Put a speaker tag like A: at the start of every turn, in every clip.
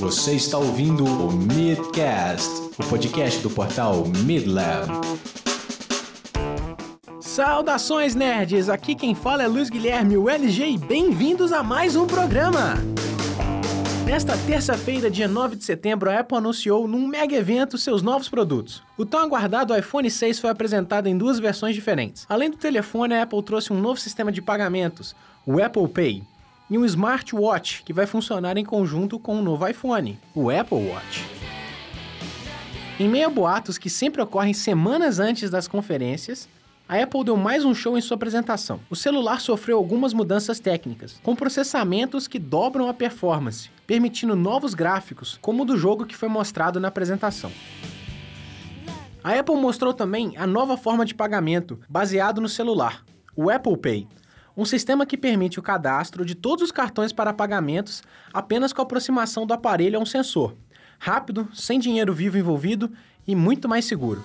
A: Você está ouvindo o Midcast, o podcast do portal Midlab.
B: Saudações nerds! Aqui quem fala é Luiz Guilherme, o LG, e bem-vindos a mais um programa! Nesta terça-feira, dia 9 de setembro, a Apple anunciou num mega evento seus novos produtos. O tão aguardado iPhone 6 foi apresentado em duas versões diferentes. Além do telefone, a Apple trouxe um novo sistema de pagamentos, o Apple Pay, e um smartwatch que vai funcionar em conjunto com o um novo iPhone, o Apple Watch. Em meio a boatos que sempre ocorrem semanas antes das conferências, a Apple deu mais um show em sua apresentação. O celular sofreu algumas mudanças técnicas, com processamentos que dobram a performance, permitindo novos gráficos, como o do jogo que foi mostrado na apresentação. A Apple mostrou também a nova forma de pagamento, baseado no celular, o Apple Pay, um sistema que permite o cadastro de todos os cartões para pagamentos apenas com a aproximação do aparelho a um sensor, rápido, sem dinheiro vivo envolvido e muito mais seguro.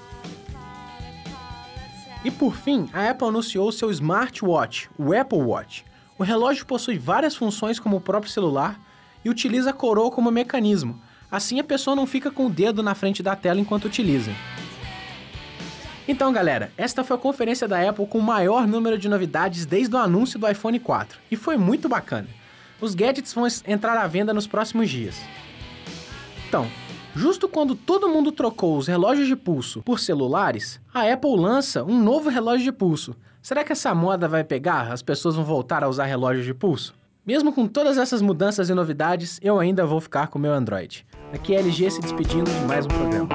B: E por fim, a Apple anunciou seu smartwatch, o Apple Watch. O relógio possui várias funções como o próprio celular e utiliza a coroa como mecanismo. Assim a pessoa não fica com o dedo na frente da tela enquanto utiliza. Então, galera, esta foi a conferência da Apple com o maior número de novidades desde o anúncio do iPhone 4 e foi muito bacana. Os gadgets vão entrar à venda nos próximos dias. Então, Justo quando todo mundo trocou os relógios de pulso por celulares, a Apple lança um novo relógio de pulso. Será que essa moda vai pegar? As pessoas vão voltar a usar relógios de pulso? Mesmo com todas essas mudanças e novidades, eu ainda vou ficar com o meu Android. Aqui é LG se despedindo de mais um programa.